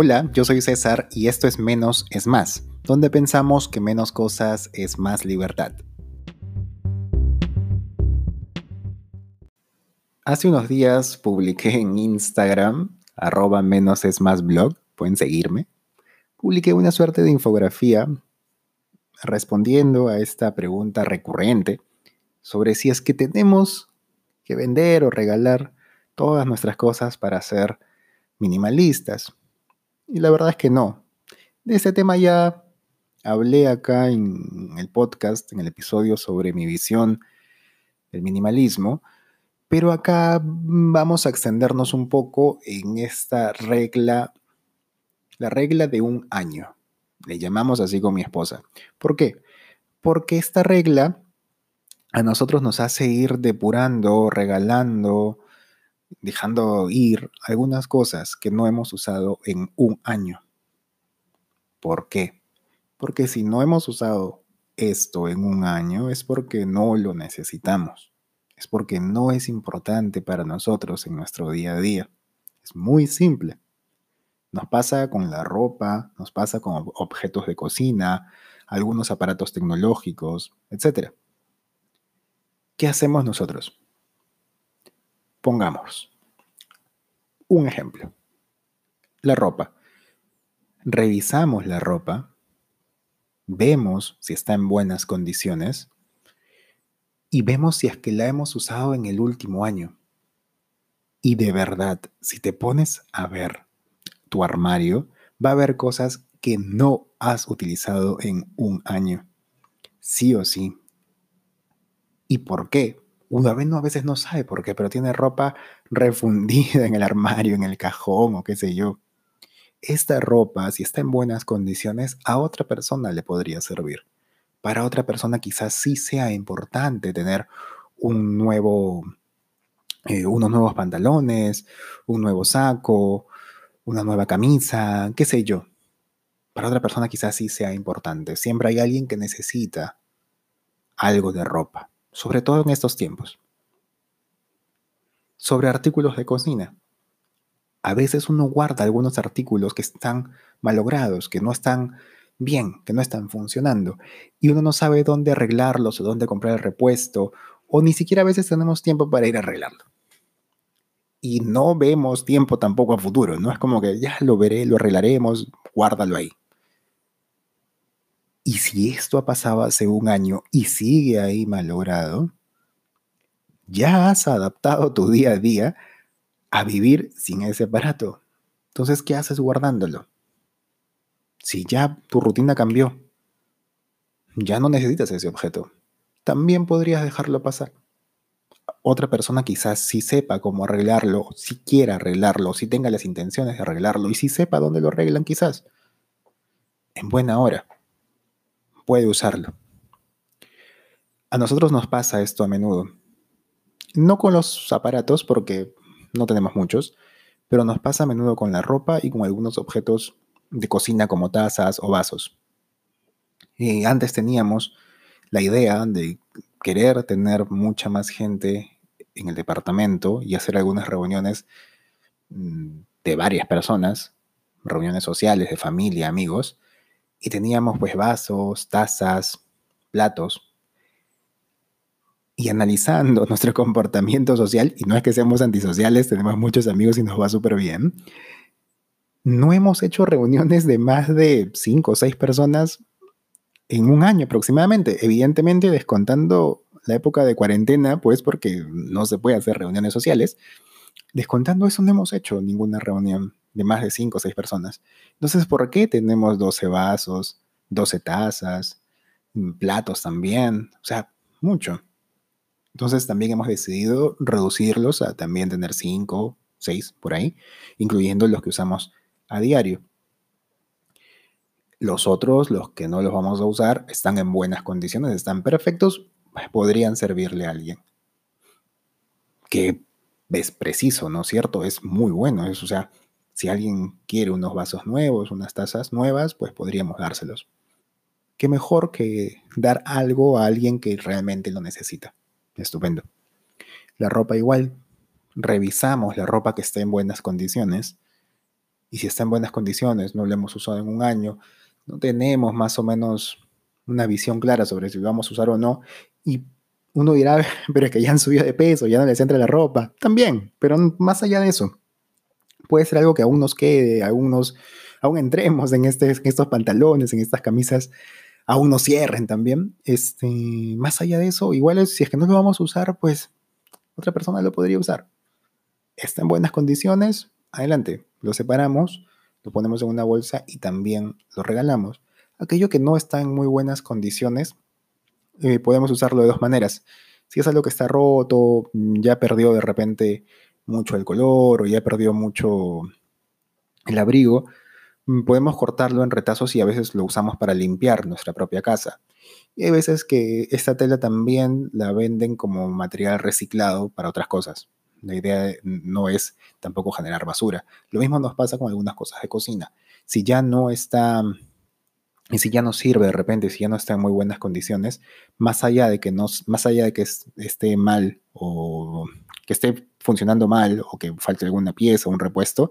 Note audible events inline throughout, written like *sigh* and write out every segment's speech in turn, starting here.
Hola, yo soy César y esto es Menos es Más, donde pensamos que menos cosas es más libertad. Hace unos días publiqué en Instagram, arroba menos es más blog, pueden seguirme, publiqué una suerte de infografía respondiendo a esta pregunta recurrente sobre si es que tenemos que vender o regalar todas nuestras cosas para ser minimalistas. Y la verdad es que no. De ese tema ya hablé acá en el podcast, en el episodio sobre mi visión del minimalismo, pero acá vamos a extendernos un poco en esta regla, la regla de un año. Le llamamos así con mi esposa. ¿Por qué? Porque esta regla a nosotros nos hace ir depurando, regalando, dejando ir algunas cosas que no hemos usado en un año. ¿Por qué? Porque si no hemos usado esto en un año es porque no lo necesitamos. Es porque no es importante para nosotros en nuestro día a día. Es muy simple. Nos pasa con la ropa, nos pasa con objetos de cocina, algunos aparatos tecnológicos, etc. ¿Qué hacemos nosotros? Pongamos un ejemplo. La ropa. Revisamos la ropa, vemos si está en buenas condiciones y vemos si es que la hemos usado en el último año. Y de verdad, si te pones a ver tu armario, va a haber cosas que no has utilizado en un año. Sí o sí. ¿Y por qué? Una vez no, a veces no sabe por qué, pero tiene ropa refundida en el armario, en el cajón o qué sé yo. Esta ropa, si está en buenas condiciones, a otra persona le podría servir. Para otra persona quizás sí sea importante tener un nuevo, eh, unos nuevos pantalones, un nuevo saco, una nueva camisa, qué sé yo. Para otra persona quizás sí sea importante. Siempre hay alguien que necesita algo de ropa sobre todo en estos tiempos. Sobre artículos de cocina. A veces uno guarda algunos artículos que están malogrados, que no están bien, que no están funcionando, y uno no sabe dónde arreglarlos o dónde comprar el repuesto, o ni siquiera a veces tenemos tiempo para ir a arreglarlo. Y no vemos tiempo tampoco a futuro, no es como que ya lo veré, lo arreglaremos, guárdalo ahí. Y si esto ha pasado hace un año y sigue ahí malogrado, ya has adaptado tu día a día a vivir sin ese aparato. Entonces, ¿qué haces guardándolo? Si ya tu rutina cambió, ya no necesitas ese objeto, también podrías dejarlo pasar. Otra persona quizás sí sepa cómo arreglarlo, si quiera arreglarlo, si tenga las intenciones de arreglarlo y si sepa dónde lo arreglan quizás. En buena hora puede usarlo. A nosotros nos pasa esto a menudo. No con los aparatos, porque no tenemos muchos, pero nos pasa a menudo con la ropa y con algunos objetos de cocina como tazas o vasos. Y antes teníamos la idea de querer tener mucha más gente en el departamento y hacer algunas reuniones mm, de varias personas, reuniones sociales, de familia, amigos, y teníamos pues vasos, tazas, platos. Y analizando *laughs* nuestro comportamiento social, y no es que seamos antisociales, tenemos muchos amigos y nos va súper bien, no hemos hecho reuniones de más de cinco o seis personas en un año aproximadamente, evidentemente descontando la época de cuarentena, pues porque no se puede hacer reuniones sociales, descontando eso no hemos hecho ninguna reunión de más de 5 o 6 personas. Entonces, ¿por qué tenemos 12 vasos, 12 tazas, mm, platos también? O sea, mucho. Entonces, también hemos decidido reducirlos a también tener 5, 6 por ahí, incluyendo los que usamos a diario. Los otros, los que no los vamos a usar, están en buenas condiciones, están perfectos, podrían servirle a alguien. Que es preciso, ¿no es cierto? Es muy bueno, es, o sea, si alguien quiere unos vasos nuevos, unas tazas nuevas, pues podríamos dárselos. Qué mejor que dar algo a alguien que realmente lo necesita. Estupendo. La ropa igual. Revisamos la ropa que esté en buenas condiciones y si está en buenas condiciones, no lo hemos usado en un año, no tenemos más o menos una visión clara sobre si vamos a usar o no, y uno dirá, pero es que ya han subido de peso, ya no les entra la ropa, también, pero más allá de eso, puede ser algo que aún nos quede, aún, nos, aún entremos en, este, en estos pantalones, en estas camisas, aún nos cierren también. Este, más allá de eso, igual si es que no lo vamos a usar, pues otra persona lo podría usar. Está en buenas condiciones, adelante, lo separamos, lo ponemos en una bolsa y también lo regalamos. Aquello que no está en muy buenas condiciones, eh, podemos usarlo de dos maneras. Si es algo que está roto, ya perdió de repente mucho el color o ya perdió mucho el abrigo, mm, podemos cortarlo en retazos y a veces lo usamos para limpiar nuestra propia casa. Y hay veces que esta tela también la venden como material reciclado para otras cosas. La idea no es tampoco generar basura. Lo mismo nos pasa con algunas cosas de cocina. Si ya no está, y si ya no sirve de repente, si ya no está en muy buenas condiciones, más allá de que, no, más allá de que esté mal o que esté funcionando mal o que falte alguna pieza, un repuesto,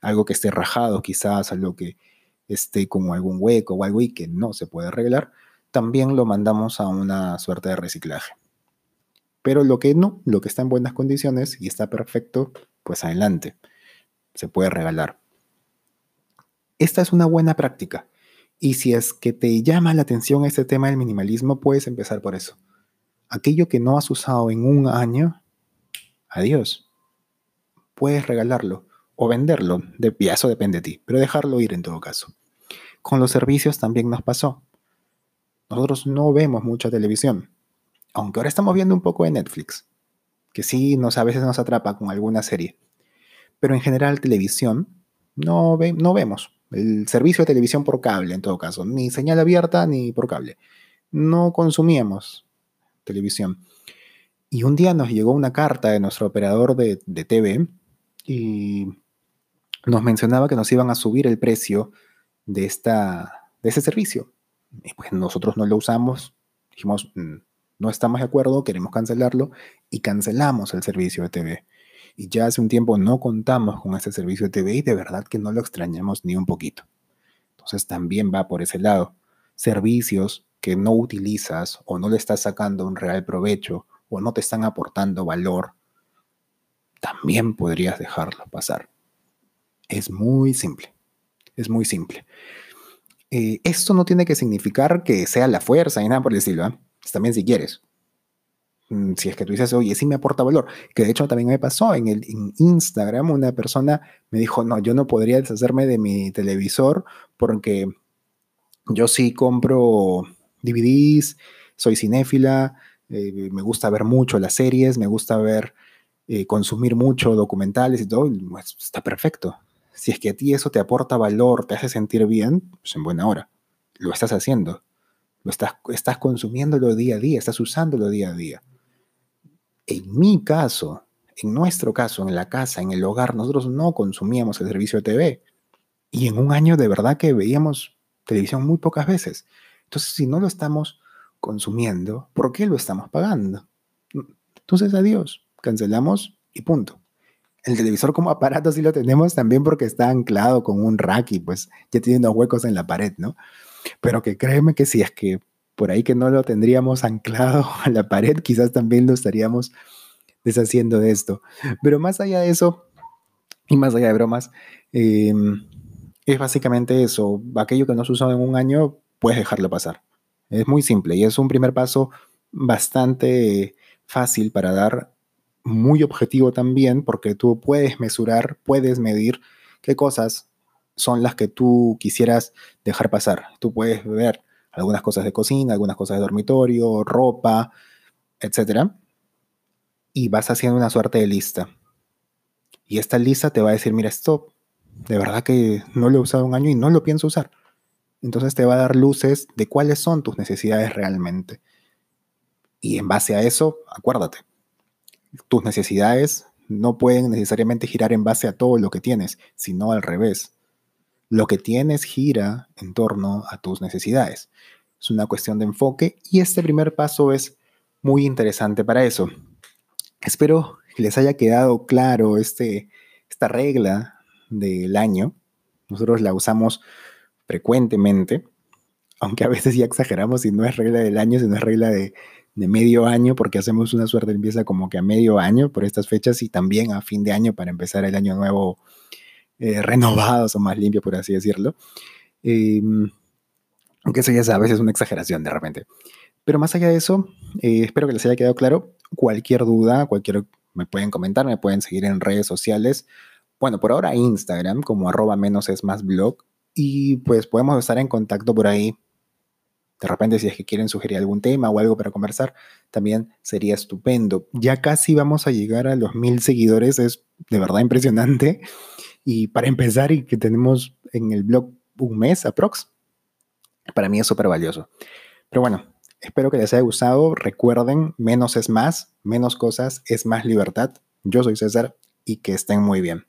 algo que esté rajado quizás, algo que esté como algún hueco o algo y que no se puede arreglar, también lo mandamos a una suerte de reciclaje. Pero lo que no, lo que está en buenas condiciones y está perfecto, pues adelante, se puede regalar. Esta es una buena práctica. Y si es que te llama la atención este tema del minimalismo, puedes empezar por eso. Aquello que no has usado en un año, adiós. Puedes regalarlo o venderlo, de, eso depende de ti, pero dejarlo ir en todo caso. Con los servicios también nos pasó. Nosotros no vemos mucha televisión, aunque ahora estamos viendo un poco de Netflix, que sí a veces nos atrapa con alguna serie. Pero en general televisión no, ve, no vemos. El servicio de televisión por cable, en todo caso, ni señal abierta ni por cable. No consumíamos televisión. Y un día nos llegó una carta de nuestro operador de, TV y nos mencionaba que nos iban a subir el precio de, esta, de ese servicio. Y pues nosotros no lo usamos, dijimos, mm, no estamos de acuerdo, queremos cancelarlo y cancelamos el servicio de TV. Y ya hace un tiempo no contamos con ese servicio de TV y de verdad que no lo extrañamos ni un poquito. Entonces también va por ese lado. Servicios que no utilizas o no le estás sacando un real provecho o no te están aportando valor, también podrías dejarlo pasar. Es muy simple, es muy simple. Eh, esto no tiene que significar que sea la fuerza y nada por decirlo, ¿eh? también si quieres. Mm, si es que tú dices, oye, sí me aporta valor, que de hecho también me pasó en, el, en Instagram, una persona me dijo, no, yo no podría deshacerme de mi televisor porque yo sí compro DVDs, soy cinéfila, eh, me gusta ver mucho las series, me gusta ver, eh, consumir mucho documentales y todo, pues, está perfecto. Si es que a ti eso te aporta valor, te hace sentir bien, pues en buena hora. Lo estás haciendo. Lo estás, estás consumiéndolo día a día, estás usándolo día a día. En mi caso, en nuestro caso, en la casa, en el hogar, nosotros no consumíamos el servicio de TV. Y en un año de verdad que veíamos televisión muy pocas veces. Entonces, si no lo estamos consumiendo, ¿por qué lo estamos pagando? Entonces, adiós, cancelamos y punto. El televisor como aparato sí lo tenemos también porque está anclado con un rack y pues ya tiene unos huecos en la pared, ¿no? Pero que créeme que si es que por ahí que no lo tendríamos anclado *laughs* a la pared, quizás también lo estaríamos deshaciendo de esto. Pero más allá de eso, y más allá de bromas, em, es básicamente eso. Aquello que no has usado en un año, puedes dejarlo pasar. Es muy simple y es un primer paso bastante fácil para dar, muy objetivo también, porque tú puedes mesurar, puedes medir qué cosas son las que tú quisieras dejar pasar. Tú puedes ver algunas cosas de cocina, algunas cosas de dormitorio, ropa, etc. Y vas haciendo una suerte de lista. Y esta lista te va a decir, mira, esto de verdad que no lo he usado un año y no lo pienso usar entonces te va a dar luces de cuáles son tus necesidades realmente. Y en base a eso, acuérdate, tus necesidades no pueden necesariamente girar en base a todo lo que tienes, sino al revés. Lo que tienes gira en torno a tus necesidades. Es una cuestión de enfoque y este primer paso es muy interesante para eso. Espero que les haya quedado claro este, esta regla del año nosotros la usamos frecuentemente, aunque a veces ya exageramos y no es regla del año, sino es regla de, medio año, porque hacemos una suerte de limpieza como que a medio año por estas fechas y también a fin de año para empezar el año nuevo eh, renovados o más limpio, por así decirlo. Em, aunque eso ya sabes, es una exageración de repente. Pero más allá de eso, eh, espero que les haya quedado claro. Cualquier duda, cualquier, me pueden comentar, me pueden seguir en redes sociales. Bueno, por ahora Instagram como arroba menos es más blog. Y pues podemos estar en contacto por ahí. De repente si es que quieren sugerir algún tema o algo para conversar, también sería estupendo. Ya casi vamos a llegar a los mil seguidores, es de verdad impresionante. Y para empezar y que tenemos en el blog un mes aprox, para mí es súper valioso. Pero bueno, espero que les haya gustado. Recuerden, menos es más, menos cosas es más libertad. Yo soy César y que estén muy bien.